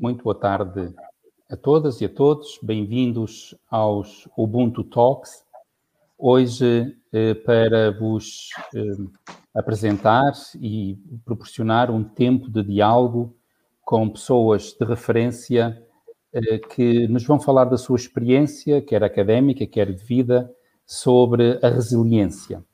Muito boa tarde a todas e a todos. Bem-vindos aos Ubuntu Talks. Hoje, eh, para vos eh, apresentar e proporcionar um tempo de diálogo com pessoas de referência que nos vão falar da sua experiência, quer académica, quer de vida, sobre a resiliência.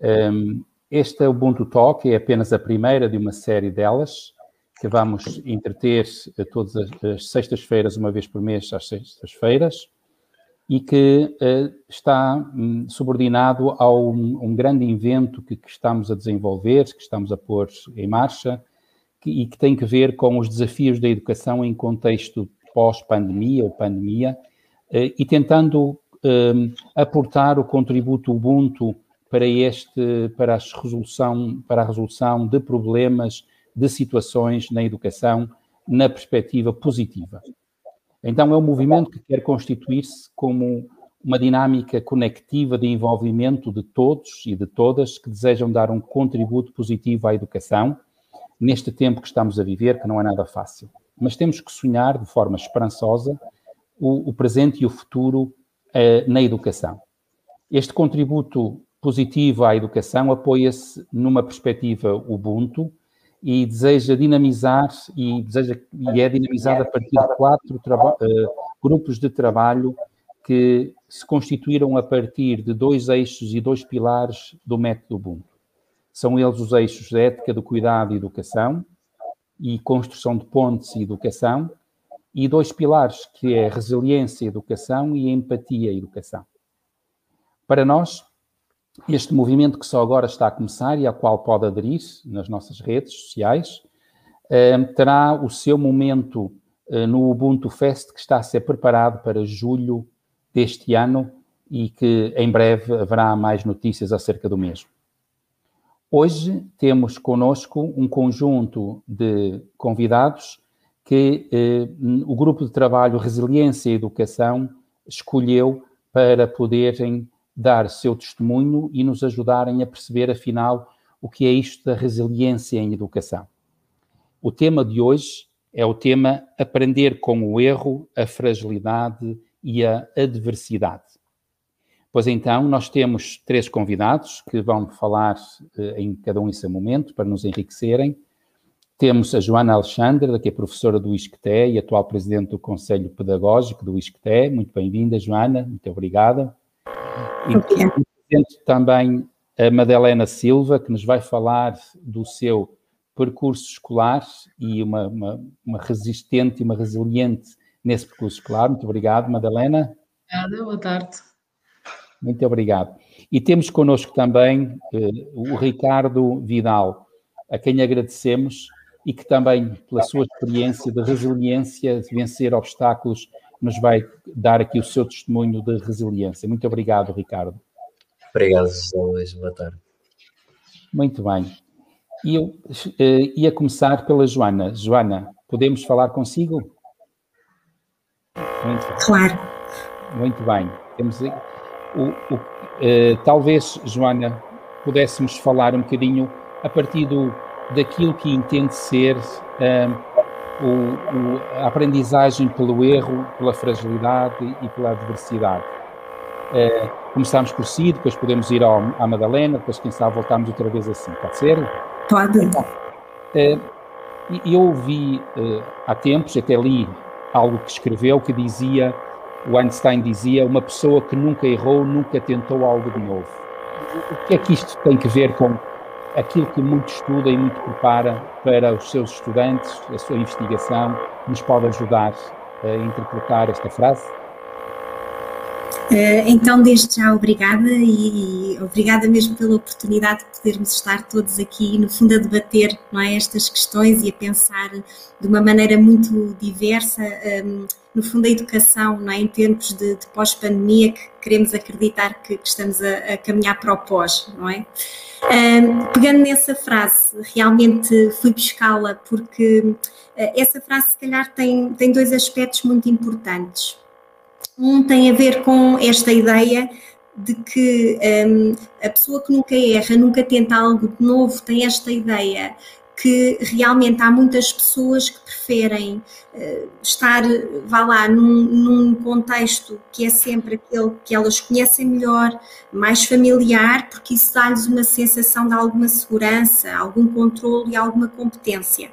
Ehm, este Ubuntu Talk é apenas a primeira de uma série delas que vamos entreter todas as, sextas-feiras, uma vez por mês, às sextas-feiras, e que uh, está um, subordinado a um, grande invento que, estamos a desenvolver, que estamos a pôr em marcha, que, e que tem que ver com os desafios da educação em contexto pós-pandemia ou pandemia, uh, e tentando um, aportar o contributo Ubuntu para este, para a resolução, para a resolução de problemas de situações na educação na perspectiva positiva. Então, é um movimento que quer constituir-se como uma dinâmica conectiva de envolvimento de todos e de todas que desejam dar um contributo positivo à educação neste tempo que estamos a viver, que não é nada fácil. Mas temos que sonhar de forma esperançosa o, o presente e o futuro eh, na educação. Este contributo positivo à educação apoia-se numa perspectiva Ubuntu, e deseja dinamizar e, deseja, e é dinamizada a partir de quatro uh, grupos de trabalho que se constituíram a partir de dois eixos e dois pilares do método Ubuntu. São eles os eixos da ética do cuidado e educação e construção de pontes e educação e dois pilares que é resiliência e educação e empatia e educação. Para nós, este movimento que só agora está a começar e ao qual pode aderir nas nossas redes sociais, eh, terá o seu momento eh, no Ubuntu Fest que está a ser preparado para julho deste ano e que em breve haverá mais notícias acerca do mesmo. Hoje temos conosco um conjunto de convidados que eh, o grupo de trabalho Resiliência e Educação escolheu para poderem dar seu testemunho e nos ajudarem a perceber, afinal, o que é isto da resiliência em educação. O tema de hoje é o tema Aprender com o erro, a fragilidade e a adversidade. Pois então, nós temos três convidados que vão falar eh, em cada um em seu momento para nos enriquecerem. Temos a Joana Alexandre, que é professora do ISCTE e atual presidente do Conselho Pedagógico do ISCTE. Muito bem-vinda, Joana, muito obrigada. E também a Madalena Silva, que nos vai falar do seu percurso escolar e uma, uma, uma resistente e uma resiliente nesse percurso escolar. Muito obrigado, Madalena. Obrigada, boa tarde. Muito obrigado. E temos connosco também eh, o Ricardo Vidal, a quem agradecemos e que também, pela sua experiência de resiliência, de vencer obstáculos nos vai dar aqui o seu testemunho de resiliência. Muito obrigado, Ricardo. Obrigado, José Luís. Boa tarde. Muito bem. E eu uh, ia começar pela Joana. Joana, podemos falar consigo? Muito claro. Muito bem. Temos o, o uh, talvez, Joana, pudéssemos falar um bocadinho a partir do, daquilo que entende ser uh, o, a aprendizagem pelo erro, pela fragilidade e pela adversidade. É, começamos por si, depois podemos ir ao, à Madalena, depois quem sabe voltamos outra vez assim, pode ser? Pode. É, eu ouvi é, há tempos, até li algo que escreveu que dizia, o Einstein dizia, uma pessoa que nunca errou, nunca tentou algo de novo. O que é que isto tem que ver com aquilo que muito estuda e muito prepara para os seus estudantes, a sua investigação, nos pode ajudar a interpretar esta frase? Eh, então, desde já, obrigada e, obrigada mesmo pela oportunidade de podermos estar todos aqui, no fundo, a debater é, estas questões e a pensar de uma maneira muito diversa, um, ehm, no fundo, a educação, não é, em tempos de, de pós-pandemia, que queremos acreditar que, que estamos a, a, caminhar para o pós, não é? Um, ehm, pegando nessa frase, realmente fui buscá-la porque uh, essa frase, se calhar, tem, tem dois aspectos muito importantes. Um tem a ver com esta ideia de que um, a pessoa que nunca erra, nunca tenta algo de novo, tem esta ideia que realmente há muitas pessoas que preferem uh, estar, vá lá, num, num, contexto que é sempre aquele que elas conhecem melhor, mais familiar, porque isso dá-lhes uma sensação de alguma segurança, algum controle e alguma competência.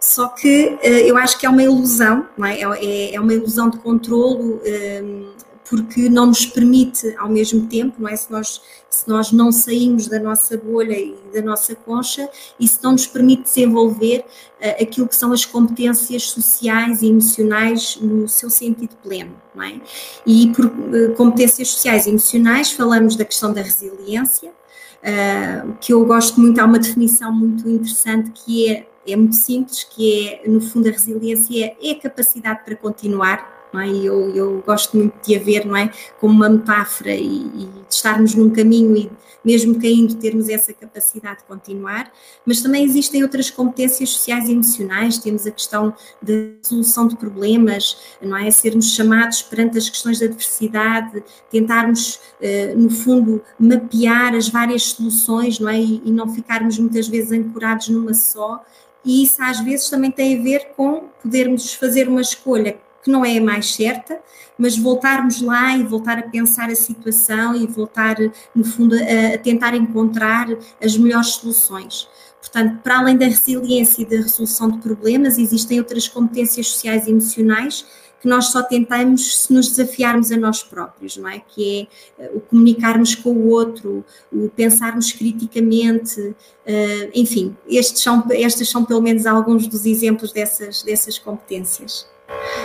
Só que eh, eu acho que é uma ilusão, não é? É, é uma ilusão de controlo, ehm, porque não nos permite, ao mesmo tempo, não é? Se nós, se nós não saímos da nossa bolha e da nossa concha, isso não nos permite desenvolver uh, aquilo que são as competências sociais e emocionais no seu sentido pleno, não é? E por uh, competências sociais e emocionais falamos da questão da resiliência, uh, que eu gosto muito, há uma definição muito interessante que é é muito simples, que é, no fundo, a resiliência é, é a capacidade para continuar, não é? E eu, eu gosto muito de a ver, não é? Como uma metáfora e, e de estarmos num caminho e mesmo caindo termos essa capacidade de continuar, mas também existem outras competências sociais e emocionais, temos a questão da resolução de problemas, não é? Sermos chamados perante as questões da diversidade, tentarmos, eh, no fundo, mapear as várias soluções, não é? E não ficarmos muitas vezes ancorados numa só, e isso às vezes também tem a ver com podermos fazer uma escolha que não é a mais certa, mas voltarmos lá e voltar a pensar a situação e voltar, no fundo, a, a tentar encontrar as melhores soluções. Portanto, para além da resiliência e da resolução de problemas, existem outras competências sociais e emocionais que nós só tentamos se nos desafiarmos a nós próprios, não é? Que é eh, o comunicarmos com o outro, o pensarmos criticamente, uh, enfim, estes são, estes são pelo menos alguns dos exemplos dessas, dessas competências.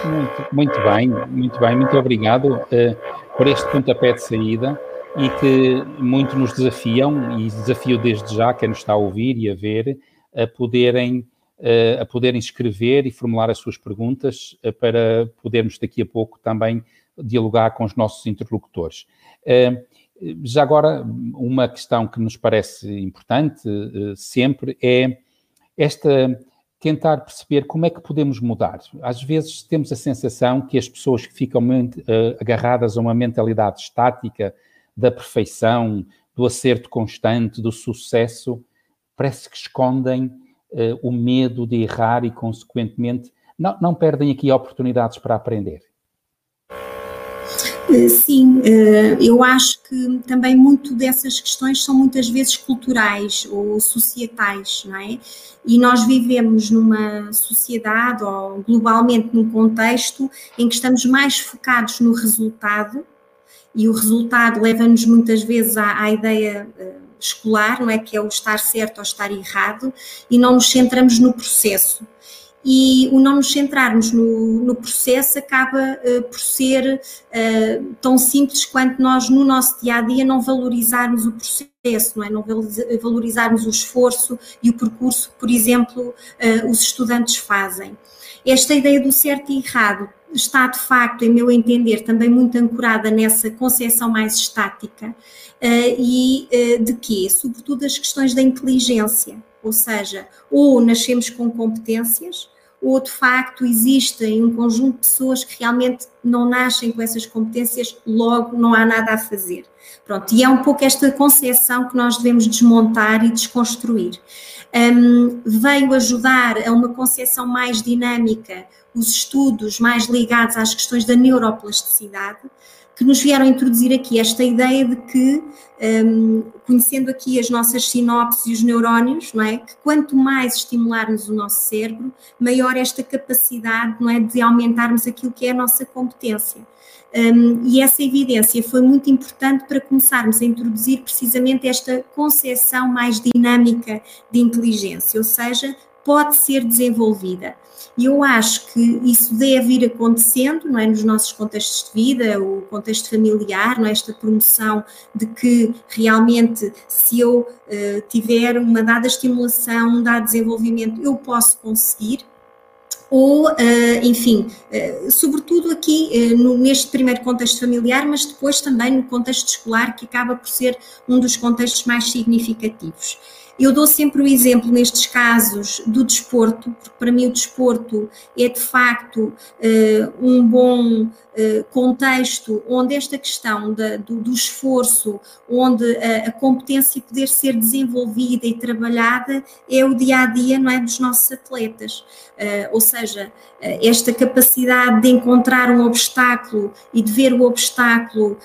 Muito, muito bem, muito bem, muito obrigado uh, por este pontapé de saída e que muito nos desafiam, e desafio desde já quem nos está a ouvir e a ver, a poderem eh, a poderem escrever e formular as suas perguntas eh, para podermos daqui a pouco também dialogar com os nossos interlocutores. Já agora, uma questão que nos parece importante sempre é esta tentar perceber como é que podemos mudar. Às vezes temos a sensação que as pessoas que ficam agarradas a uma mentalidade estática da perfeição, do acerto constante, do sucesso, parece que escondem uh, o medo de errar e, consequentemente, não, não perdem aqui oportunidades para aprender. Eh, sim, eh, eu acho que também muito dessas questões são muitas vezes culturais ou societais, não é? E nós vivemos numa sociedade ou globalmente num contexto em que estamos mais focados no resultado e o resultado leva-nos muitas vezes à, à ideia escolar, não é? Que é o estar certo ou estar errado, e não nos centramos no processo. E o não nos centrarmos no, no processo acaba uh, por ser uh, tão simples quanto nós, no nosso dia a dia, não valorizarmos o processo, não é? Não valorizarmos o esforço e o percurso que, por exemplo, uh, os estudantes fazem. Esta ideia do certo e errado está, de facto, em meu entender, também muito ancorada nessa concepção mais estática e de quê? Sobretudo as questões da inteligência, ou seja, ou nascemos com competências, ou de facto existem um conjunto de pessoas que realmente não nascem com essas competências, logo não há nada a fazer. Pronto, e é um pouco esta concepção que nós devemos desmontar e desconstruir. Um, veio ajudar a uma concepção mais dinâmica os estudos mais ligados às questões da neuroplasticidade, que nos vieram introduzir aqui esta ideia de que, um, conhecendo aqui as nossas sinopses e os neurónios, não é, que quanto mais estimularmos o nosso cérebro, maior esta capacidade, não é, de aumentarmos aquilo que é a nossa competência. Um, e essa evidência foi muito importante para começarmos a introduzir precisamente esta concepção mais dinâmica de inteligência, ou seja, pode ser desenvolvida. E eu acho que isso deve ir acontecendo, não é, nos nossos contextos de vida, o contexto familiar, não é, esta promoção de que realmente se eu uh, tiver uma dada estimulação, um dado desenvolvimento, eu posso conseguir, ou, uh, enfim, uh, sobretudo aqui neste primeiro contexto familiar, mas depois também no contexto escolar, que acaba por ser um dos contextos mais significativos. Eu dou sempre o exemplo nestes casos do desporto, porque para mim o desporto é de facto uh, um bom uh, contexto onde esta questão da, do, do, esforço, onde a, a, competência poder ser desenvolvida e trabalhada é o dia a dia não é, dos nossos atletas. Uh, ou seja, esta capacidade de encontrar um obstáculo e de ver o obstáculo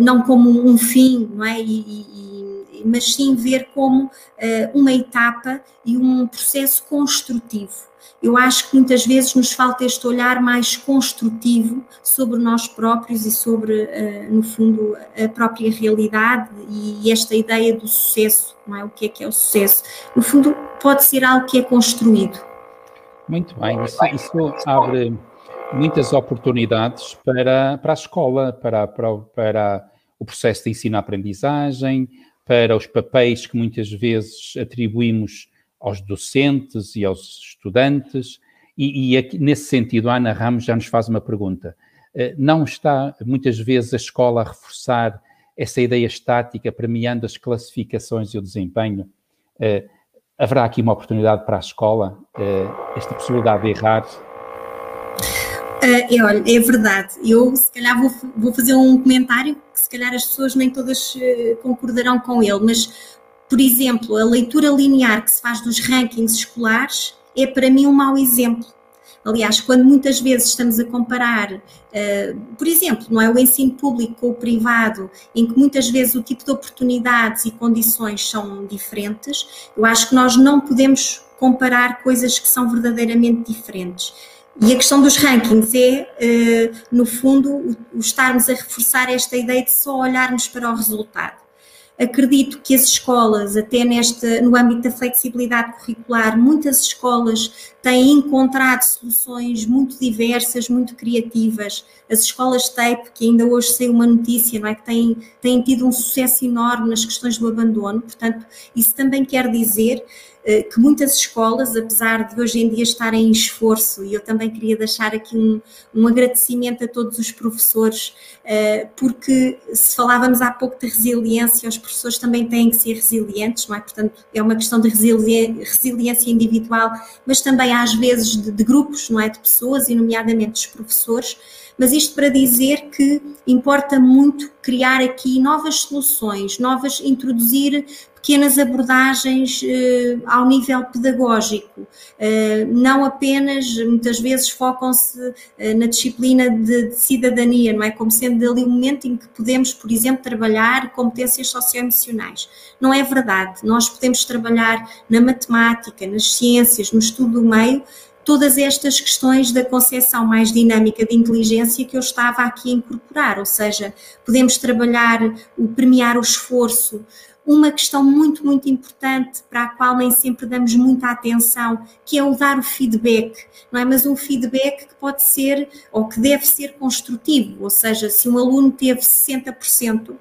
não como um fim, não é? E, e, mas sim ver como uh, uma etapa e um processo construtivo. Eu acho que muitas vezes nos falta este olhar mais construtivo sobre nós próprios e sobre, uh, no fundo, a própria realidade e esta ideia do sucesso, não é? O que é que é o sucesso? No fundo, pode ser algo que é construído. Muito bem, isso, isso abre muitas oportunidades para, para a escola, para, para, para o processo de ensino-aprendizagem, para os papéis que muitas vezes atribuímos aos docentes e aos estudantes. E, e aqui, nesse sentido, a Ana Ramos já nos faz uma pergunta. Eh, não está, muitas vezes, a escola a reforçar essa ideia estática, premiando as classificações e o desempenho? Eh, haverá aqui uma oportunidade para a escola, eh, esta possibilidade de errar? Uh, é, olha, é verdade. Eu, se calhar, vou, vou fazer um comentário que, se calhar, as pessoas nem todas uh, concordarão com ele, mas, por exemplo, a leitura linear que se faz dos rankings escolares é, para mim, um mau exemplo. Aliás, quando muitas vezes estamos a comparar, uh, por exemplo, não é o ensino público com o privado, em que muitas vezes o tipo de oportunidades e condições são diferentes, eu acho que nós não podemos comparar coisas que são verdadeiramente diferentes. E a questão dos rankings é, eh, no fundo, o estarmos a reforçar esta ideia de só olharmos para o resultado. Acredito que as escolas, até neste, no âmbito da flexibilidade curricular, muitas escolas têm encontrado soluções muito diversas, muito criativas. As escolas TAPE, que ainda hoje saiu uma notícia, não é? que têm, têm tido um sucesso enorme nas questões do abandono. Portanto, isso também quer dizer que muitas escolas, apesar de hoje em dia estarem em esforço, e eu também queria deixar aqui um, um agradecimento a todos os professores, eh, porque se falávamos há pouco de resiliência, os professores também têm que ser resilientes, não é? Portanto, é uma questão de resiliência individual, mas também às vezes de, de grupos, não é? De pessoas, e nomeadamente dos professores, mas isto para dizer que importa muito criar aqui novas soluções, novas, introduzir pequenas abordagens eh, ao nível pedagógico, eh, não apenas, muitas vezes focam-se eh, na disciplina de, de, cidadania, não é? Como sendo ali o momento em que podemos, por exemplo, trabalhar competências socioemocionais. Não é verdade, nós podemos trabalhar na matemática, nas ciências, no estudo do meio, todas estas questões da concepção mais dinâmica de inteligência que eu estava aqui a incorporar, ou seja, podemos trabalhar o premiar o esforço, uma questão muito, muito importante para a qual nem sempre damos muita atenção, que é o dar o feedback, não é? Mas um feedback que pode ser ou que deve ser construtivo, ou seja, se um aluno teve 60%,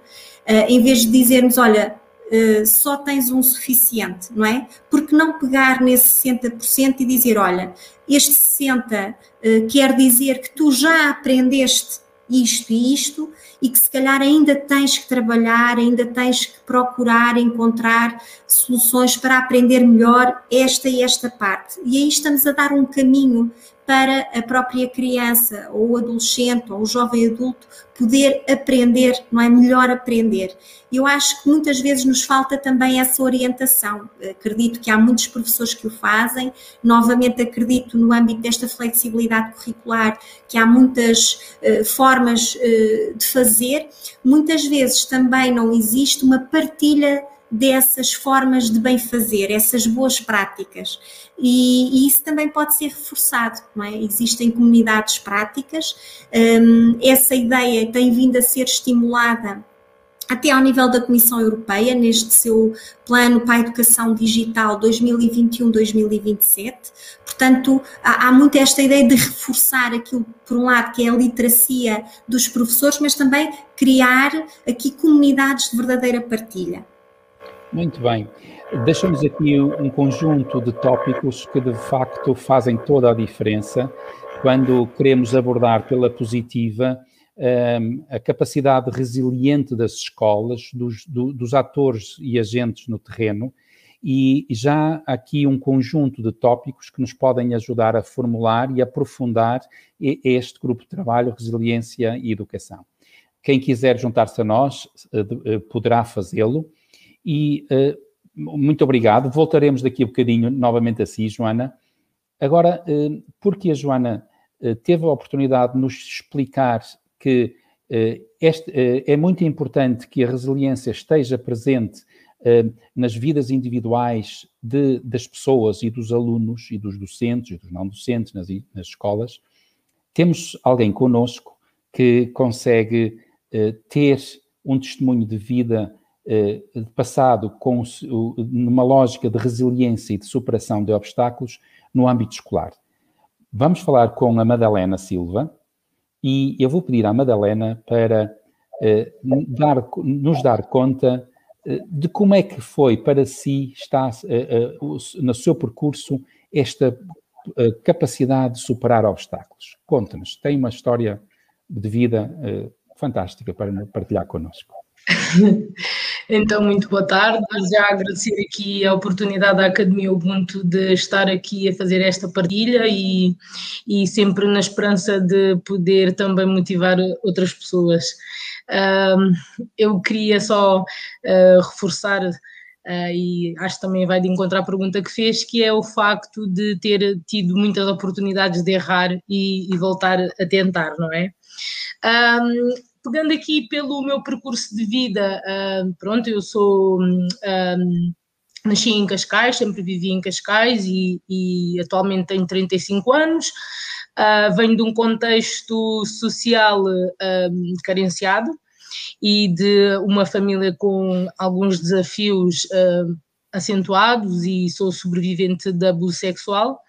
eh, em vez de dizermos, olha, Uh, só tens um suficiente, não é? Porque não pegar nesse 60% e dizer, olha, este 60% uh, quer dizer que tu já aprendeste isto e isto, e que se calhar ainda tens que trabalhar, ainda tens que procurar encontrar soluções para aprender melhor esta e esta parte. E aí estamos a dar um caminho para a própria criança, ou o adolescente, ou o jovem adulto poder aprender, não é? Melhor aprender. Eu acho que muitas vezes nos falta também essa orientação. Acredito que há muitos professores que o fazem. Novamente, acredito no âmbito desta flexibilidade curricular que há muitas uh, formas uh, de fazer. Muitas vezes também não existe uma partilha dessas formas de bem fazer, essas boas práticas. E, e, isso também pode ser reforçado, não é? Existem comunidades práticas, um, essa ideia tem vindo a ser estimulada até ao nível da Comissão Europeia, neste seu plano para a educação digital 2021-2027. Portanto, há, há muito esta ideia de reforçar aquilo, por um lado, que é a literacia dos professores, mas também criar aqui comunidades de verdadeira partilha. Muito bem. Deixamos aqui um conjunto de tópicos que de facto fazem toda a diferença quando queremos abordar pela positiva um, a capacidade resiliente das escolas, dos, do, dos atores e agentes no terreno, e já aqui um conjunto de tópicos que nos podem ajudar a formular e aprofundar este grupo de trabalho, resiliência e educação. Quem quiser juntar-se a nós eh, eh, poderá fazê-lo e uh, muito obrigado. Voltaremos daqui a bocadinho novamente a si, Joana. Agora, uh, porque a Joana uh, teve a oportunidade de nos explicar que este, é muito importante que a resiliência esteja presente nas vidas individuais de, das pessoas e dos alunos e dos docentes e dos não docentes nas, nas escolas, temos alguém conosco que consegue ter um testemunho de vida eh, passado com, numa lógica de resiliência e de superação de obstáculos no âmbito escolar. Vamos falar com a Madalena Silva e eu vou pedir à Madalena para eh, dar, nos dar conta eh, de como é que foi para si, está no seu percurso, esta capacidade de superar obstáculos. Conta-nos, tem uma história de vida fantástica para partilhar connosco. Então, muito boa tarde. Já agradecer aqui a oportunidade da Academia Ubuntu de estar aqui a fazer esta partilha e, e sempre na esperança de poder também motivar outras pessoas. Um, eu queria só uh, reforçar Uh, e acho que também vai de encontrar a pergunta que fez, que é o facto de ter tido muitas oportunidades de errar e, e voltar a tentar, não é? Um, pegando aqui pelo meu percurso de vida, uh, pronto, eu sou. Um, nasci em Cascais, sempre vivi em Cascais e, e atualmente tenho 35 anos. Uh, venho de um contexto social carenciado e de uma família com alguns desafios uh, acentuados e sou sobrevivente de abuso sexual.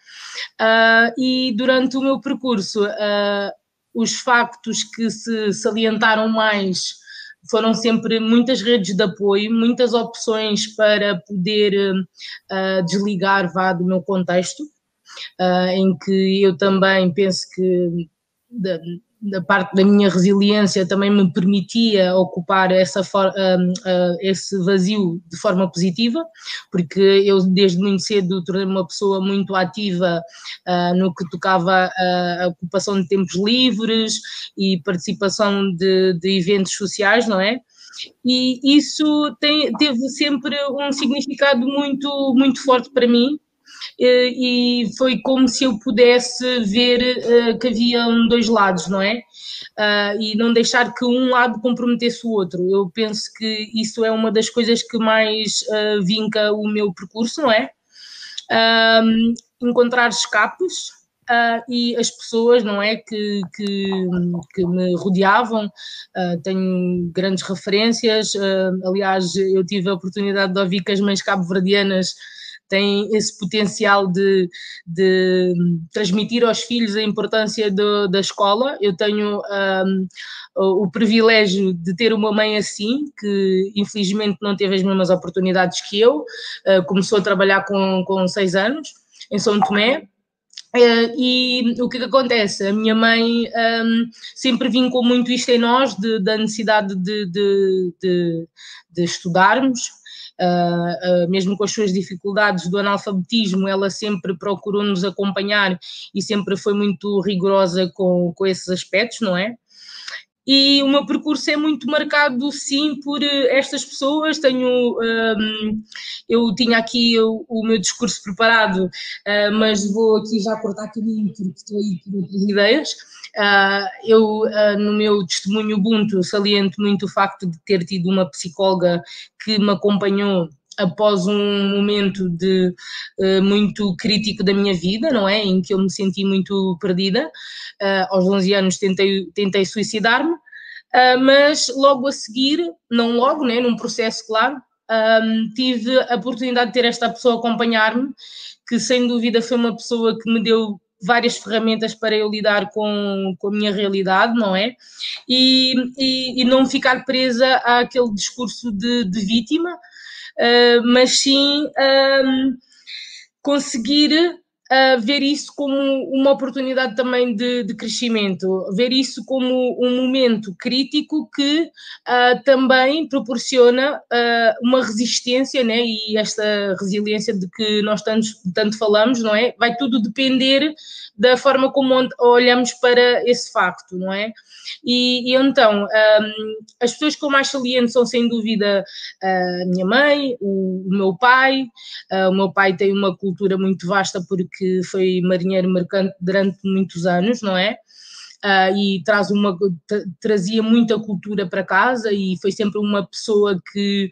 Uh, e durante o meu percurso, uh, os factos que se salientaram mais foram sempre muitas redes de apoio, muitas opções para poder uh, desligar vá do meu contexto, uh, em que eu também penso que da parte da minha resiliência também me permitia ocupar essa for, uh, uh, esse vazio de forma positiva, porque eu desde muito cedo tornei-me uma pessoa muito ativa uh, no que tocava a ocupação de tempos livres e participação de, de eventos sociais, não é? E isso tem, teve sempre um significado muito, muito forte para mim, e foi como se eu pudesse ver eh, que havia dois lados, não é? Uh, e não deixar que um lado comprometesse o outro. Eu penso que isso é uma das coisas que mais uh, vinca o meu percurso, não é? Uh, encontrar escapes e as pessoas, não é? Que, que, que me rodeavam. tenho grandes referências. aliás, eu tive a oportunidade de ouvir que as mães cabo-verdianas têm esse potencial de, de transmitir aos filhos a importância do, da escola. Eu tenho um, o, o privilégio de ter uma mãe assim, que infelizmente não teve as mesmas oportunidades que eu, uh, começou a trabalhar com, com seis anos em São Tomé. Uh, e o que, que acontece? A minha mãe um, sempre vincou muito isto em nós, de, da necessidade de, de, de, de estudarmos, Uh, mesmo com as suas dificuldades do analfabetismo, ela sempre procurou nos acompanhar e sempre foi muito rigorosa com, com esses aspectos, não é? E o meu percurso é muito marcado, sim, por eh, estas pessoas. Tenho, um, eu tinha aqui o, o, meu discurso preparado, uh, mas vou aqui já cortar caminho porque estou aí por outras ideias. Uh, eu, uh, no meu testemunho Ubuntu, saliento muito o facto de ter tido uma psicóloga que me acompanhou após um momento de uh, muito crítico da minha vida, não é? Em que eu me senti muito perdida. Uh, aos 11 anos tentei, tentei suicidar-me. uh, mas logo a seguir, não logo, né, num processo claro, um, tive a oportunidade de ter esta pessoa acompanhar-me, que sem dúvida foi uma pessoa que me deu várias ferramentas para eu lidar com, com a minha realidade, não é? E, e, e não ficar presa àquele discurso de, de vítima, uh, mas sim um, conseguir uh, ver isso como uma oportunidade também de, de, crescimento, ver isso como um momento crítico que uh, também proporciona uh, uma resistência, né? E esta resiliência de que nós tanto, tanto falamos, não é? Vai tudo depender da forma como olhamos para esse facto, não é? E, e então, um, as pessoas que eu mais saliento são sem dúvida a minha mãe, o, o meu pai. Uh, o meu pai tem uma cultura muito vasta porque foi marinheiro mercante durante muitos anos, não é? Uh, e traz uma, trazia muita cultura para casa e foi sempre uma pessoa que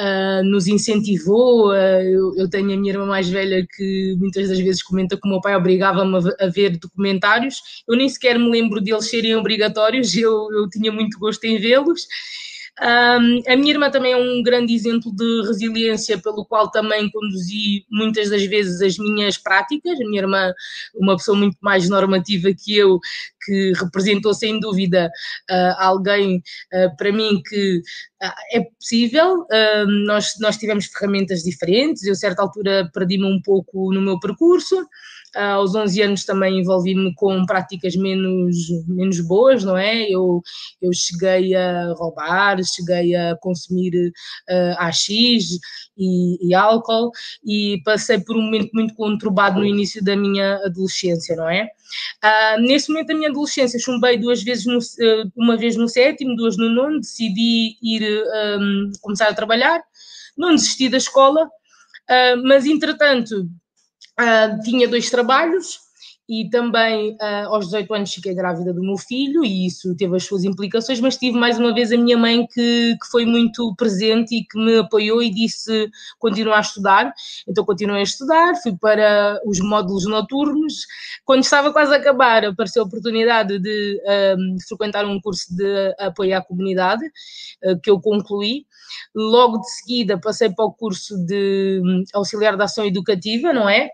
uh, nos incentivou. Uh, eu, eu, tenho a minha irmã mais velha que muitas das vezes comenta que o meu pai obrigava-me a, a, ver documentários. Eu nem sequer me lembro deles serem obrigatórios, eu, eu tinha muito gosto em vê-los. Um, a minha irmã também é um grande exemplo de resiliência, pelo qual também conduzi muitas das vezes as minhas práticas. A minha irmã, uma pessoa muito mais normativa que eu, que representou sem dúvida uh, alguém uh, para mim que uh, é possível. nós, nós tivemos ferramentas diferentes, eu, a certa altura, perdi-me um pouco no meu percurso. Uh, aos 11 anos também envolvi-me com práticas menos, menos boas, não é? Eu, eu cheguei a roubar, cheguei a consumir uh, AX e, e, álcool e passei por um momento muito conturbado no início da minha adolescência, não é? Uh, nesse momento da minha adolescência chumbei duas vezes, no, uma vez no sétimo, duas no nono, decidi ir um, começar a trabalhar, não desisti da escola, uh, mas entretanto Uh, tinha dois trabalhos e também uh, aos 18 anos fiquei grávida do meu filho e isso teve as suas implicações, mas tive mais uma vez a minha mãe que, que foi muito presente e que me apoiou e disse continua a estudar, então continuei a estudar, fui para os módulos noturnos, quando estava quase a acabar apareceu a oportunidade de ah, frequentar um curso de apoio à comunidade uh, que eu concluí, Logo de seguida passei para o curso de hum, auxiliar de ação educativa, não é?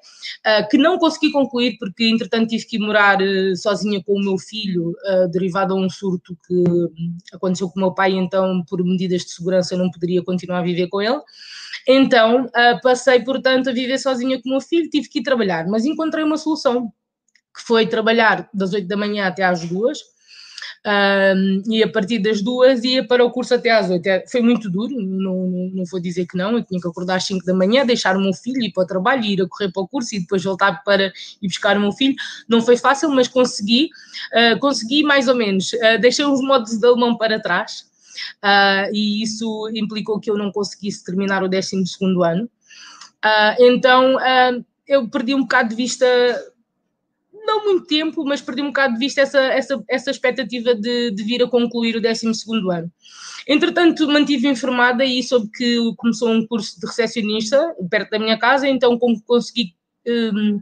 Uh, que não consegui concluir porque, entretanto, tive que ir morar uh, sozinha com o meu filho, uh, derivado a um surto que hum, aconteceu com o meu pai, então, por medidas de segurança, não poderia continuar a viver com ele. Então, passei, portanto, a viver sozinha com o meu filho, tive que ir trabalhar, mas encontrei uma solução, que foi trabalhar das 8 da manhã até às 2 um, e a partir das duas ia para o curso até às oito. É, foi muito duro, não, não vou dizer que não, eu tinha que acordar às cinco da manhã, deixar o meu filho, ir para o trabalho, ir a correr para o curso e depois voltar para ir buscar o meu filho. Não foi fácil, mas consegui, uh, consegui mais ou menos. Uh, deixei os modos de alemão para trás uh, e isso implicou que eu não conseguisse terminar o 12 segundo ano. então, eu perdi um bocado de vista não muito tempo, mas perdi um bocado de vista essa, essa, essa expectativa de, de vir a concluir o 12 ano. Entretanto, mantive informada e soube que começou um curso de recepcionista perto da minha casa, então consegui um,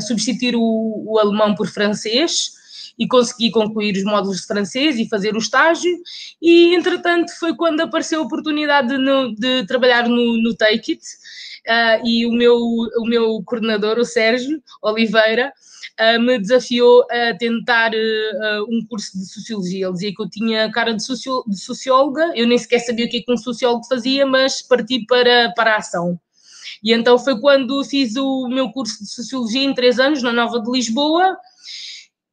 substituir o, o alemão por francês e consegui concluir os módulos de francês e fazer o estágio. E, entretanto, foi quando apareceu a oportunidade de, de trabalhar no, no Take It. Uh, e o meu, o meu coordenador, o Sérgio Oliveira, uh, me desafiou a tentar uh, um curso de Sociologia. Ele dizia que eu tinha cara de, socio de socióloga, eu nem sequer sabia o que, é que um sociólogo fazia, mas parti para, para a ação. E então foi quando fiz o meu curso de Sociologia em três anos, na Nova de Lisboa,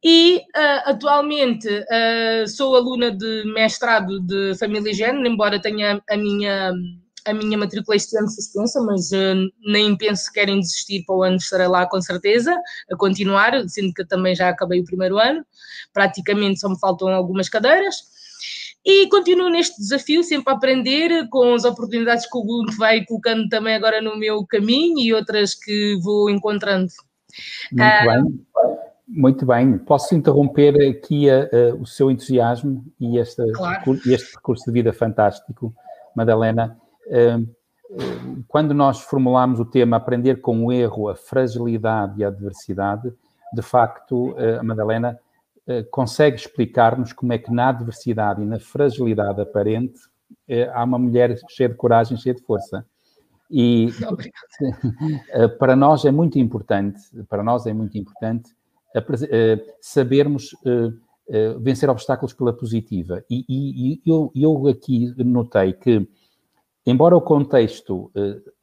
e uh, atualmente uh, sou aluna de mestrado de Família e Género, embora tenha a minha a minha matrícula este ano suspensa, mas uh, nem penso que querem desistir para o ano, estarei lá com certeza, a continuar, sendo que também já acabei o primeiro ano, praticamente só me faltam algumas cadeiras. E continuo neste desafio, sempre a aprender, com as oportunidades que o Ubuntu vai colocando também agora no meu caminho e outras que vou encontrando. Muito uh, bem. Muito bem, posso interromper aqui a, o seu entusiasmo e este, claro. este percurso de vida fantástico, Madalena quando nós formulamos o tema Aprender com o erro, a fragilidade e a adversidade, de facto, a Madalena consegue explicar-nos como é que na adversidade e na fragilidade aparente há uma mulher cheia de coragem, cheia de força. E para nós é muito importante, para nós é muito importante sabermos vencer obstáculos pela positiva. E, eu, aqui notei que, embora o contexto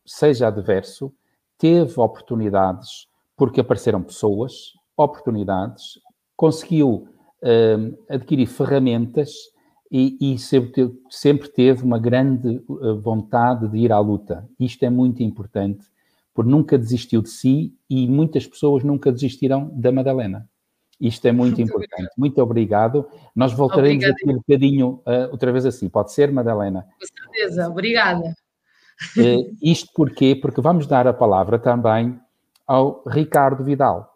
seja adverso, teve oportunidades porque apareceram pessoas, oportunidades, conseguiu uh, adquirir ferramentas e, sempre, teve uma grande eh, vontade de ir à luta. Isto é muito importante, porque nunca desistiu de si e muitas pessoas nunca desistiram da Madalena. Isto é muito, muito importante. Obrigado. Muito obrigado. Nós voltaremos Obrigada. aqui um bocadinho uh, outra vez assim. Pode ser, Madalena? Com certeza. Obrigada. Uh, isto porquê? Porque vamos dar a palavra também ao Ricardo Vidal.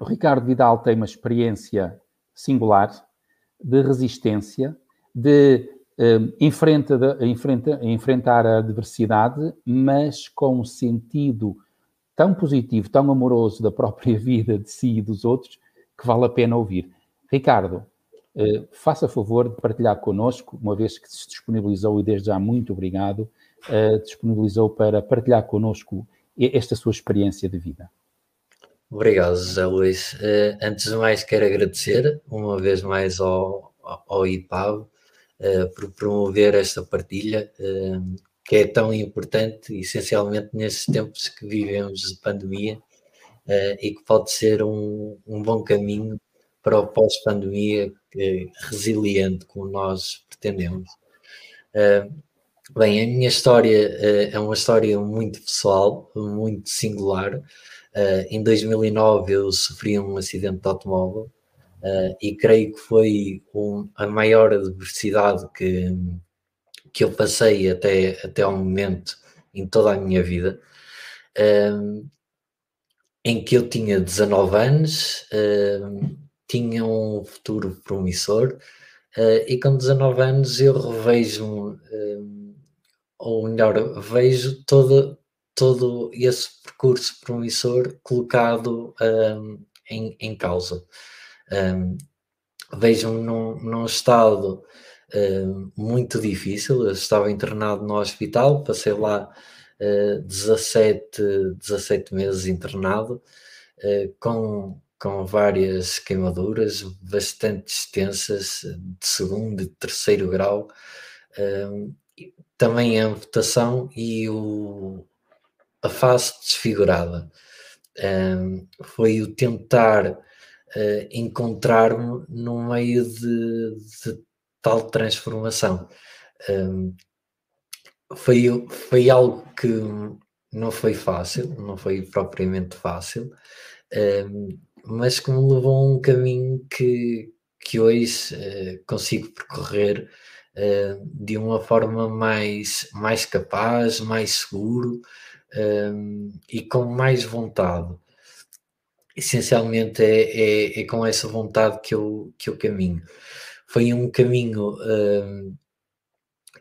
O Ricardo Vidal tem uma experiência singular de resistência, de um, enfrenta, enfrenta, enfrentar a adversidade, mas com um sentido tão positivo, tão amoroso da própria vida, de si e dos outros, que vale a pena ouvir. Ricardo, uh, faça favor de partilhar connosco, uma vez que se disponibilizou, e desde já muito obrigado, uh, disponibilizou para partilhar connosco esta sua experiência de vida. Obrigado, José Luís. Uh, antes de mais, quero agradecer uma vez mais ao, ao eh, por promover esta partilha, que é tão importante, essencialmente nestes tempos que vivemos de pandemia, e que pode ser um, um bom caminho para o pós-pandemia resiliente, como nós pretendemos. Bem, a minha história uh, é uma história muito pessoal, muito singular. Em 2009 eu sofri um acidente de automóvel e creio que foi a maior adversidade que, que eu passei até, até ao momento em toda a minha vida. Em que eu tinha 19 anos, tinha um futuro promissor e com 19 anos eu revejo-me ou melhor, vejo todo, todo esse percurso promissor colocado em, em causa. Vejo-me num, num estado muito difícil. Eu estava internado no hospital, passei lá uh, 17, 17 meses internado, uh, com, com várias queimaduras bastante extensas, de segundo e terceiro grau. Um, também a amputação e o, a face desfigurada. Um, foi o tentar uh, encontrar-me no meio de, de tal transformação. Um, foi, foi algo que não foi fácil, não foi propriamente fácil, um, mas que me levou a um caminho que, que hoje uh, consigo percorrer uh, de uma forma mais, mais capaz, mais seguro um, eh, e com mais vontade. Essencialmente é, é, é, com essa vontade que eu, que eu caminho. Foi um caminho eh,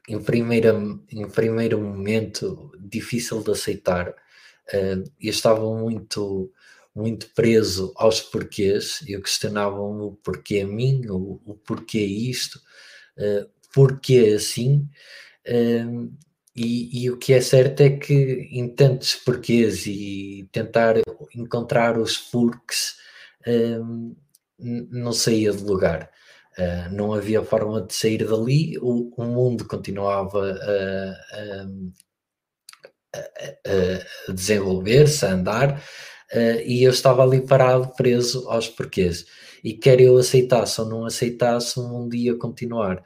em, primeira, em primeiro momento difícil de aceitar. Uh, eu estava muito muito preso aos porquês, eu questionava o porquê a mim, o, o porquê isto, uh, porque assim. Um, e, e, o que é certo é que em tantos porquês e tentar encontrar os furques um, não saía de lugar. Uh, não havia forma de sair dali, o, o mundo continuava a, desenvolver-se, a andar, uh, e eu estava ali parado, preso aos porquês. E quer eu aceitasse ou não aceitasse, um dia continuar.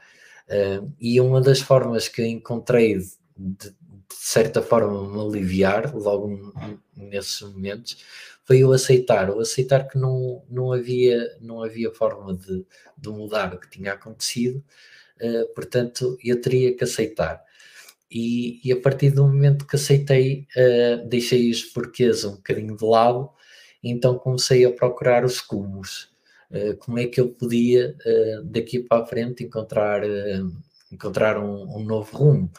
Uh, e uma das formas que eu encontrei de, de, certa forma me aliviar logo nesses momentos foi eu aceitar, o aceitar que não, não, havia, não havia forma de, de mudar o que tinha acontecido, uh, portanto eu teria que aceitar. E, e, a partir do momento que aceitei, uh, deixei os porquês um bocadinho de lado, então comecei a procurar os cumos. Eh, como é que eu podia uh, daqui para a frente encontrar, uh, encontrar um, um, novo rumo,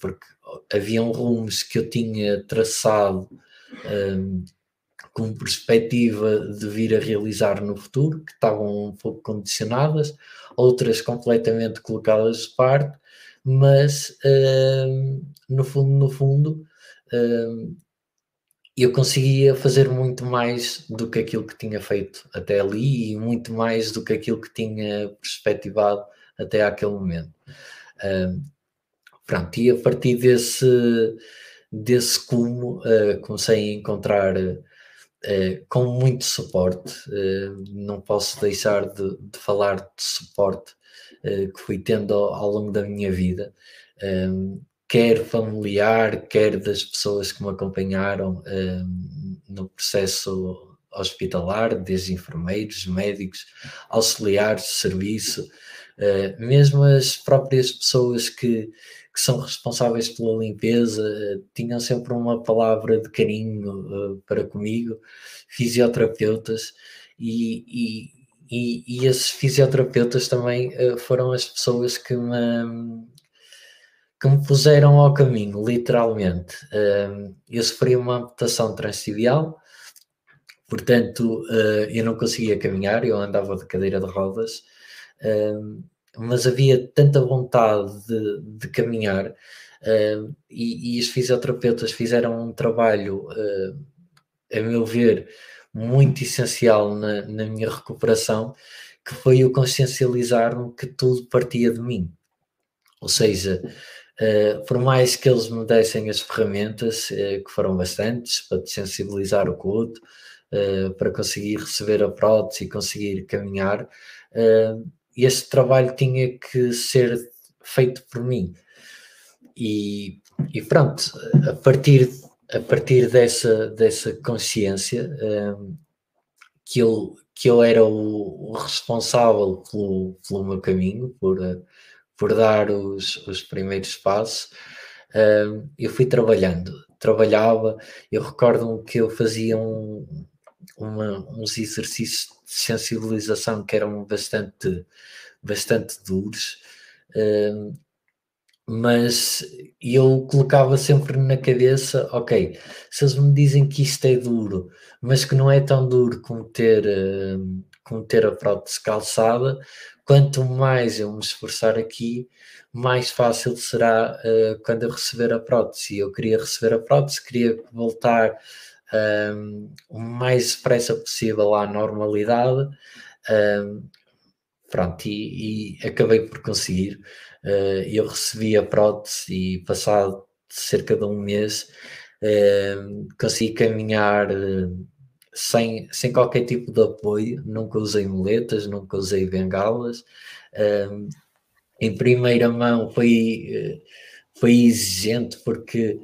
porque haviam rumos que eu tinha traçado um, com perspectiva de vir a realizar no futuro, que estavam um pouco condicionadas, outras completamente colocadas de parte, mas uh, no fundo, no fundo, uh, eu conseguia fazer muito mais do que aquilo que tinha feito até ali e muito mais do que aquilo que tinha perspectivado até aquele momento. Uh, pronto, e a partir desse, desse cumo uh, comecei a encontrar uh, com muito suporte, não posso deixar de, de falar de suporte que fui tendo ao, ao, longo da minha vida, quer familiar, quer das pessoas que me acompanharam no processo hospitalar, desde enfermeiros, médicos, auxiliares de serviço, Uh, mesmo as próprias pessoas que, que são responsáveis pela limpeza uh, tinham sempre uma palavra de carinho uh, para comigo, fisioterapeutas, e, e, e, e, esses fisioterapeutas também foram as pessoas que me, que me puseram ao caminho, literalmente. eu sofri uma amputação transtibial, portanto, eu não conseguia caminhar, eu andava de cadeira de rodas mas havia tanta vontade de, de caminhar uh, e, e, os fisioterapeutas fizeram um trabalho, uh, a meu ver, muito essencial na, na minha recuperação, que foi o consciencializar-me que tudo partia de mim. Ou seja, uh, por mais que eles me dessem as ferramentas, que foram bastantes, para sensibilizar o coto, para conseguir receber a prótese e conseguir caminhar, esse trabalho tinha que ser feito por mim. E, e pronto, a partir, a partir dessa, dessa consciência um, que, eu, que eu era o, o responsável pelo, pelo meu caminho, por, por dar os, os primeiros passos, um, eu fui trabalhando. Trabalhava, eu recordo-me que eu fazia um, uma, uns exercícios sensibilização que eram bastante, bastante duros, uh, mas eu colocava sempre na cabeça, ok, se eles me dizem que isto é duro, mas que não é tão duro como ter, uh, como ter a prótese calçada, quanto mais eu me esforçar aqui, mais fácil será uh, quando eu receber a prótese. Eu queria receber a prótese, queria voltar um, o mais depressa possível à normalidade. Um, pronto, e, e, acabei por conseguir. Uh, eu recebi a prótese e passado cerca de um mês consegui caminhar uh, sem, sem qualquer tipo de apoio, nunca usei muletas, nunca usei bengalas. em primeira mão foi, foi exigente porque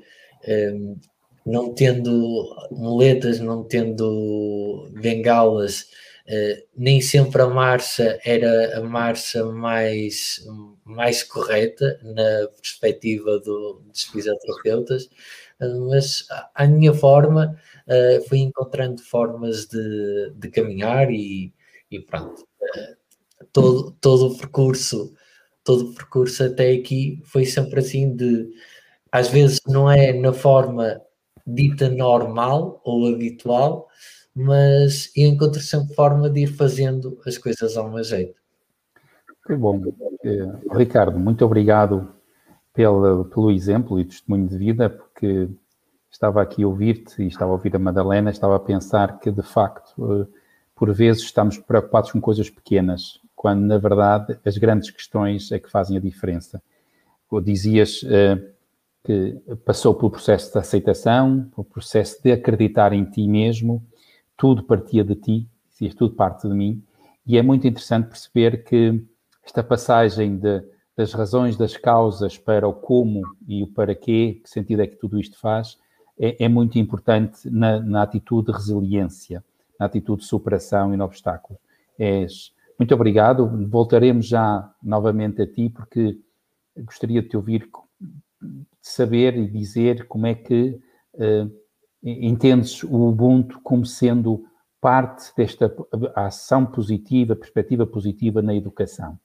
não tendo muletas, não tendo bengalas, uh, nem sempre a marcha era a marcha mais, mais correta na perspectiva do, dos fisioterapeutas, uh, mas à minha forma uh, fui encontrando formas de, de caminhar e, e pronto. todo, todo o percurso todo o percurso até aqui foi sempre assim de às vezes não é na forma dita normal ou habitual, mas encontro sempre forma de ir fazendo as coisas ao meu jeito. Que bom. Eh, Ricardo, muito obrigado pelo, exemplo e testemunho de vida, porque estava aqui a ouvir-te e estava a ouvir a Madalena, estava a pensar que, de facto, eh, por vezes estamos preocupados com coisas pequenas, quando, na verdade, as grandes questões é que fazem a diferença. Dizias eh, que passou pelo processo de aceitação, pelo processo de acreditar em ti mesmo, tudo partia de ti, tudo parte de mim, e é muito interessante perceber que esta passagem de, das razões, das causas para o como e o para quê, que sentido é que tudo isto faz, é, é muito importante na, na, atitude de resiliência, na atitude de superação e no obstáculo. És, muito obrigado, voltaremos já novamente a ti, porque gostaria de te ouvir saber e dizer como é que uh, entendes o Ubuntu como sendo parte desta ação positiva, perspectiva positiva na educação.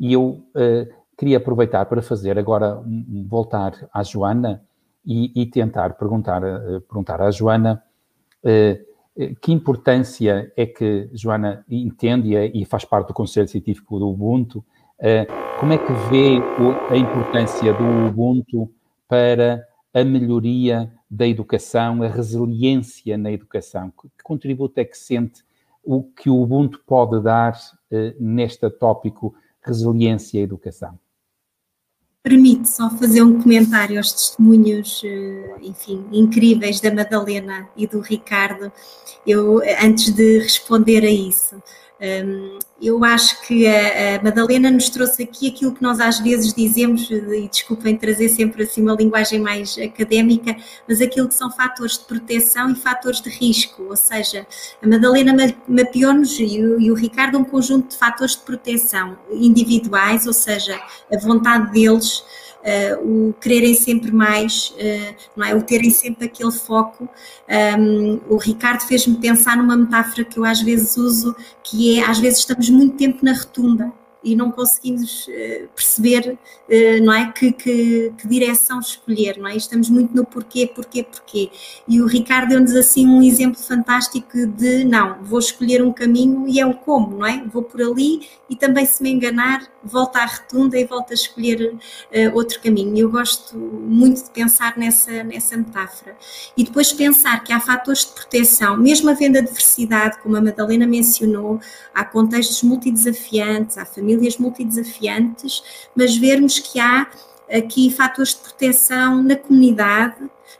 E eu uh, queria aproveitar para fazer agora, um, voltar à Joana e, e tentar perguntar, uh, perguntar à Joana que importância é que Joana entende e faz parte do Conselho Científico do Ubuntu? Como é que vê a importância do Ubuntu para a melhoria da educação, a resiliência na educação? Que contributo é que sente o que o Ubuntu pode dar neste tópico resiliência e educação? permite só fazer um comentário aos testemunhos, eh, enfim, incríveis da Madalena e do Ricardo, eu, antes de responder a isso. Eu acho que a, Madalena nos trouxe aqui aquilo que nós às vezes dizemos, e desculpem trazer sempre assim uma linguagem mais académica, mas aquilo que são fatores de proteção e fatores de risco, ou seja, a Madalena mapeou-nos e, o Ricardo um conjunto de fatores de proteção individuais, ou seja, a vontade deles o quererem sempre mais, uh, não é? o terem sempre aquele foco. Um, o Ricardo fez-me pensar numa metáfora que eu às vezes uso, que é às vezes estamos muito tempo na retunda e não conseguimos uh, perceber, uh, não é, que, que, que, direção escolher, não é? Estamos muito no porquê, porquê, porquê. E o Ricardo deu-nos assim um exemplo fantástico de, não, vou escolher um caminho e é o como, não é? Vou por ali e também se me enganar, volto à retunda e volto a escolher uh, outro caminho. Eu gosto muito de pensar nessa, nessa metáfora. E depois pensar que há fatores de proteção, mesmo havendo diversidade, como a Madalena mencionou, há contextos multidesafiantes, há famílias famílias multidesafiantes, mas vermos que há aqui fatores de proteção na comunidade,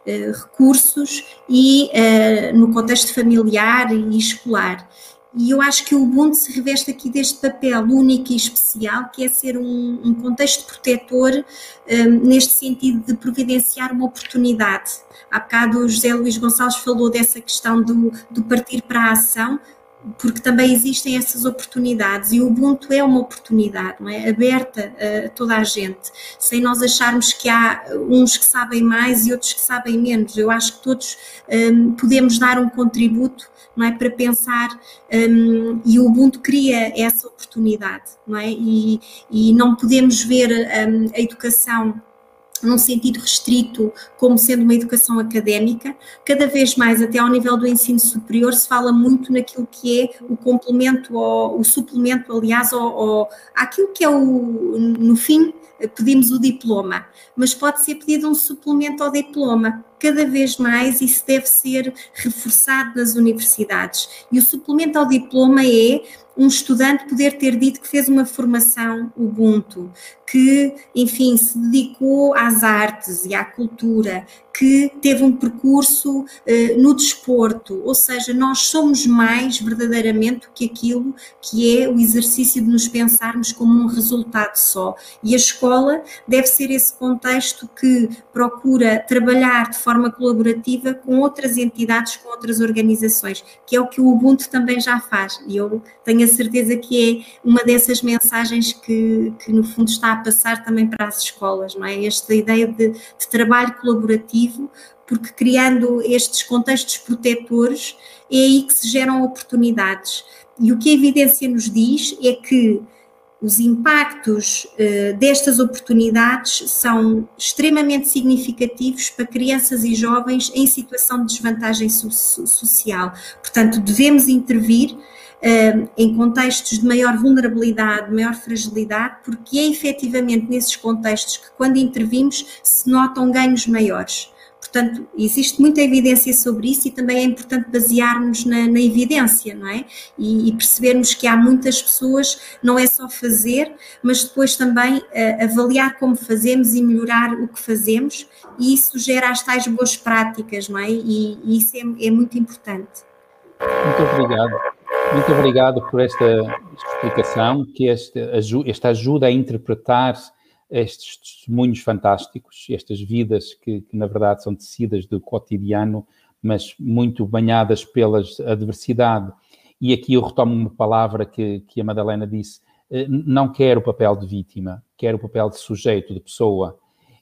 eh, recursos e eh, no contexto familiar e escolar. E eu acho que o Ubuntu se reveste aqui deste papel único e especial, que é ser um, um contexto protetor um, eh, neste sentido de providenciar uma oportunidade. Há bocado o José Luís Gonçalves falou dessa questão do, do partir para a ação, porque também existem essas oportunidades e o Ubuntu é uma oportunidade, não é? Aberta a toda a gente, sem nós acharmos que há uns que sabem mais e outros que sabem menos. Eu acho que todos um, podemos dar um contributo, não é? Para pensar um, e o Ubuntu cria essa oportunidade, não é? E, e não podemos ver um, a educação num sentido restrito, como sendo uma educação académica, cada vez mais, até ao nível do ensino superior, se fala muito naquilo que é o complemento, ou, o suplemento, aliás, ao, ao, que é o, no fim, pedimos o diploma, mas pode ser pedido um suplemento ao diploma. Cada vez mais isso deve ser reforçado nas universidades. E o suplemento ao diploma é um estudante poder ter dito que fez uma formação Ubuntu, que, enfim, se dedicou às artes e à cultura, que teve um percurso uh, no desporto, ou seja, nós somos mais verdadeiramente do que aquilo que é o exercício de nos pensarmos como um resultado só. E a escola deve ser esse contexto que procura trabalhar de forma colaborativa com outras entidades, com outras organizações, que é o que o Ubuntu também já faz. E eu tenho a certeza que é uma dessas mensagens que, que no fundo está a passar também para as escolas, não é? Esta ideia de, de trabalho colaborativo porque criando estes contextos protetores é aí que se geram oportunidades. E o que a evidência nos diz é que os impactos uh, destas oportunidades são extremamente significativos para crianças e jovens em situação de desvantagem so social. Portanto, devemos intervir em contextos de maior vulnerabilidade, maior fragilidade, porque é efetivamente nesses contextos que, quando intervimos, se notam ganhos maiores. Portanto, existe muita evidência sobre isso e também é importante basearmos na, na evidência, não é? E, e, percebermos que há muitas pessoas, não é só fazer, mas depois também uh, avaliar como fazemos e melhorar o que fazemos, e isso gera as tais boas práticas, não é? E, e isso é, é muito importante. Muito obrigado. Muito obrigado por esta explicação, que esta, ajuda a interpretar estes testemunhos fantásticos, estas vidas que, que, na verdade são tecidas do cotidiano, mas muito banhadas pela adversidade. E aqui eu retomo uma palavra que, que a Madalena disse: eh, não quero o papel de vítima, quero o papel de sujeito, de pessoa.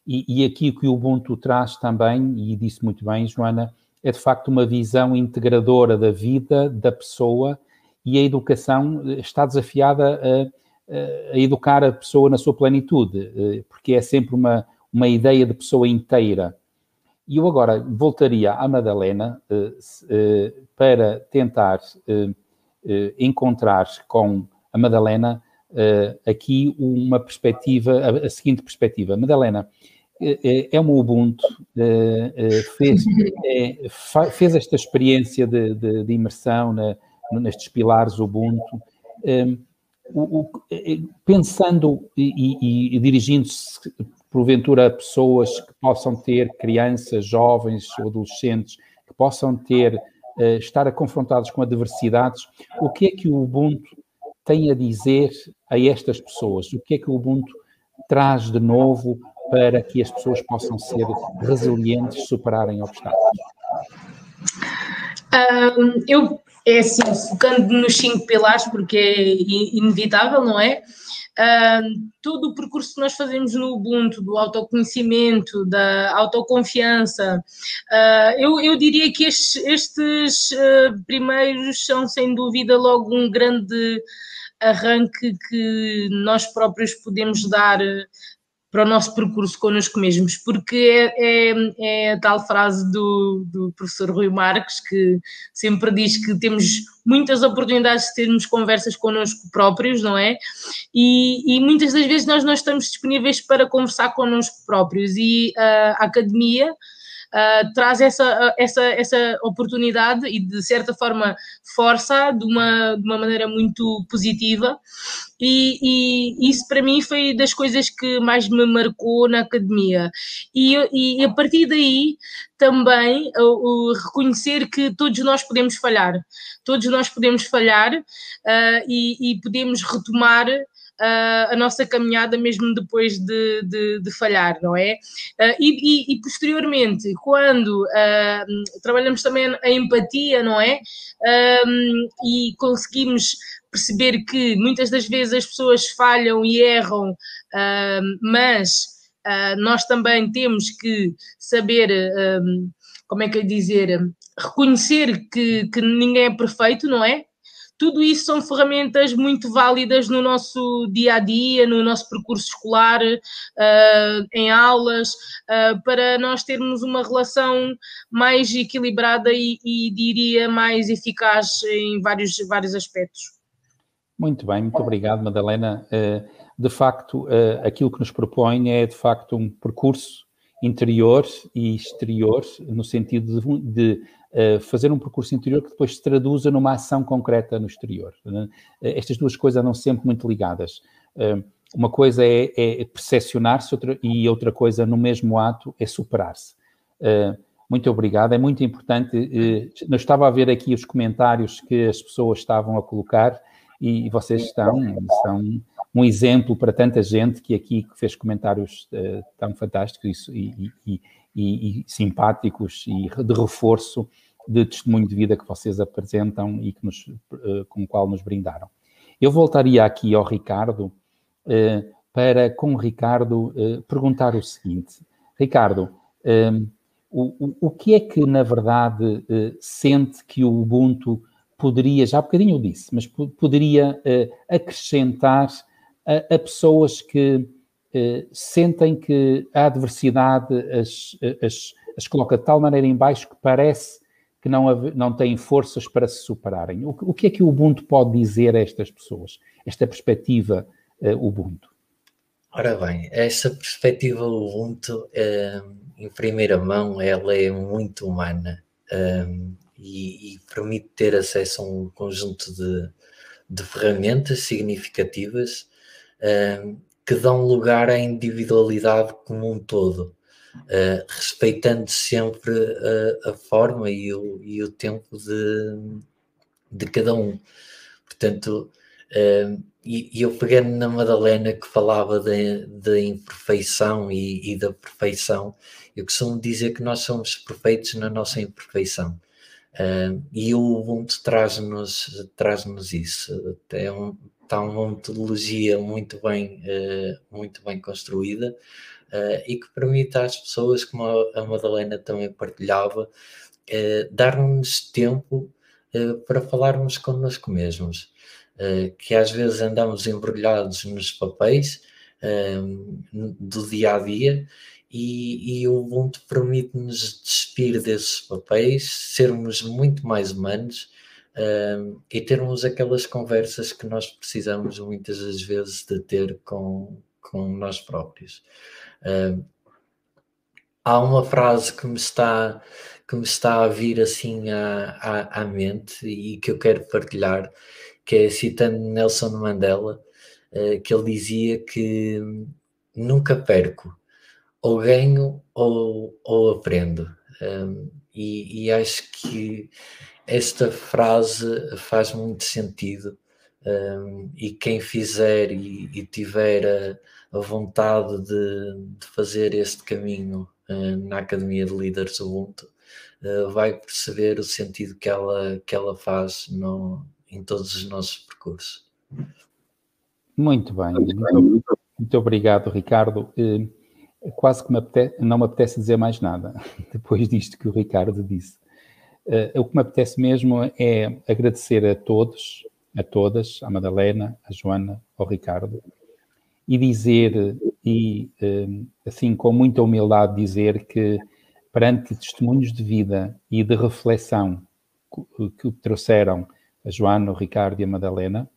E, e aqui o que o Ubuntu traz também, e disse muito bem, Joana, é de facto uma visão integradora da vida, da pessoa, e a educação eh, está desafiada a a educar a pessoa na sua plenitude, eh, porque é sempre uma, uma ideia de pessoa inteira. E eu agora voltaria à Madalena para tentar encontrar com a Madalena aqui uma perspectiva, a, seguinte perspectiva. Madalena, é uma Ubuntu, fez, fez esta experiência de, de, de imersão na, nestes pilares Ubuntu, pensando e, e, e dirigindo-se porventura a pessoas que possam ter crianças, jovens ou adolescentes, que possam ter, uh, estar confrontados com adversidades, o que é que o Ubuntu tem a dizer a estas pessoas? O que é que o Ubuntu traz de novo para que as pessoas possam ser resilientes, superarem obstáculos? Um, eu, é assim, focando nos cinco pilares, porque é inevitável, não é? Uh, todo o percurso que nós fazemos no Ubuntu, do autoconhecimento, da autoconfiança, uh, eu, eu, diria que estes, estes uh, primeiros são sem dúvida logo um grande arranque que nós próprios podemos dar para o nosso percurso connosco mesmos, porque é, é, é, a tal frase do, do professor Rui Marques que sempre diz que temos muitas oportunidades de termos conversas connosco próprios, não é? E, e muitas das vezes nós não estamos disponíveis para conversar connosco próprios e a academia uh, traz essa, essa, essa oportunidade e, de certa forma, força de uma, de uma maneira muito positiva. E, e, isso para mim foi das coisas que mais me marcou na academia. E, e a partir daí também o, o, reconhecer que todos nós podemos falhar, todos nós podemos falhar uh, e, e podemos retomar uh, a nossa caminhada mesmo depois de, de, de falhar, não é? Uh, e, e, e, posteriormente, quando uh, trabalhamos também a empatia, não é? E conseguimos perceber que muitas das vezes as pessoas falham e erram, mas nós também temos que saber, como é que eu dizer, reconhecer que, que ninguém é perfeito, não é? Tudo isso são ferramentas muito válidas no nosso dia a dia, no nosso percurso escolar, uh, em aulas, uh, para nós termos uma relação mais equilibrada e, e, diria mais eficaz em vários, vários aspectos. Muito bem, muito obrigado, Madalena. Uh, de facto, aquilo que nos propõe é de facto um percurso interior e exterior, no sentido de, de fazer um percurso interior que depois se traduza numa ação concreta no exterior. Né? Eh, estas duas coisas andam sempre muito ligadas. Uh, uma coisa é, é percepcionar-se e outra coisa, no mesmo ato, é superar-se. Muito obrigado, é muito importante. Eu estava a ver aqui os comentários que as pessoas estavam a colocar e vocês estão, são um exemplo para tanta gente que aqui fez comentários tão fantásticos e, e, e, e, simpáticos e de reforço de testemunho de vida que vocês apresentam e que nos, uh, com o qual nos brindaram. Eu voltaria aqui ao Ricardo uh, para, com o Ricardo, perguntar o seguinte. Ricardo, o, o, que é que, na verdade, sente que o Ubuntu poderia, já há bocadinho eu disse, mas poderia acrescentar a, a pessoas que eh, sentem que a adversidade as, as, as coloca de tal maneira em baixo que parece que não, não têm forças para se superarem. O, o que é que o Ubuntu pode dizer a estas pessoas? Esta perspectiva eh, Ubuntu. Ora bem, essa perspectiva Ubuntu, eh, em primeira mão, ela é muito humana eh, e, e, permite ter acesso a um conjunto de, de ferramentas significativas que dão lugar à individualidade como um todo, uh, respeitando sempre a, a forma e o, e o, tempo de, de cada um. Portanto, uh, e, e, eu pegando na Madalena que falava da imperfeição e, e, da perfeição, eu costumo dizer que nós somos perfeitos na nossa imperfeição. Uh, e o Ubuntu traz-nos traz -nos isso. É um, está uma metodologia muito bem, uh, muito bem construída uh, e que permite às pessoas, como a, Madalena também partilhava, uh, dar-nos tempo para falarmos connosco mesmos. que às vezes andamos embrulhados nos papéis, do dia a dia e, e o Ubuntu permite-nos despir desses papéis, sermos muito mais humanos um, e termos aquelas conversas que nós precisamos muitas das vezes de ter com, com nós próprios. Um, há uma frase que me está que me está a vir assim à, à, à mente e que eu quero partilhar, que é citando Nelson Mandela, uh, que ele dizia que nunca perco, ou ganho ou, ou aprendo. E, e, acho que esta frase faz muito sentido um, e quem fizer e, e tiver a, a vontade de, de, fazer este caminho uh, na Academia de Líderes Ubuntu uh, vai perceber o sentido que ela, que ela faz no, em todos os nossos percursos. Muito bem, muito, muito obrigado, Ricardo. Uh, quase que me apetece, não me apetece dizer mais nada depois disto que o Ricardo disse. Uh, o que me apetece mesmo é agradecer a todos, a todas, à Madalena, à Joana, ao Ricardo, e dizer, e uh, assim com muita humildade dizer que perante testemunhos de vida e de reflexão que trouxeram a Joana, o Ricardo e a Madalena,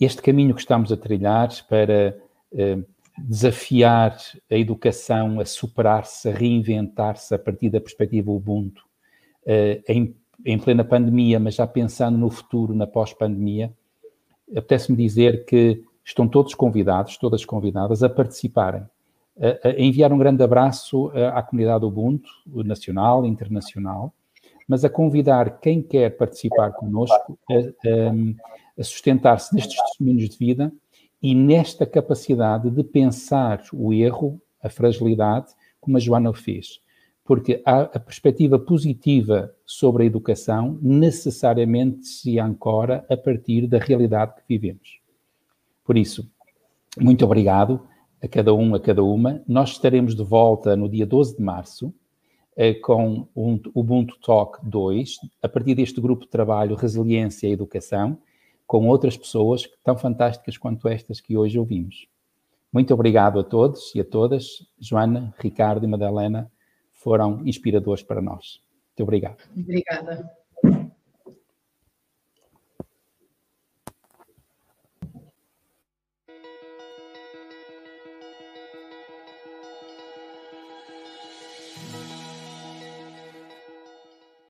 este caminho que estamos a trilhar para uh, desafiar a educação a superar-se, a reinventar-se a partir da perspectiva Ubuntu, em, em, plena pandemia, mas já pensando no futuro, na pós-pandemia, apetece-me dizer que estão todos convidados, todas convidadas a participarem, a, enviar um grande abraço à comunidade Ubuntu, nacional internacional, mas a convidar quem quer participar connosco a, a, a sustentar-se nestes testemunhos de vida e nesta capacidade de pensar o erro, a fragilidade, como a Joana fez. Porque a, a perspectiva positiva sobre a educação necessariamente se ancora a partir da realidade que vivemos. Por isso, muito obrigado a cada um, a cada uma. Nós estaremos de volta no dia 12 de março eh, com o Ubuntu Talk 2, a partir deste grupo de trabalho Resiliência e Educação, com outras pessoas tão fantásticas quanto estas que hoje ouvimos. Muito obrigado a todos e a todas. Joana, Ricardo e Madalena foram inspiradores para nós. Muito obrigado. Obrigada.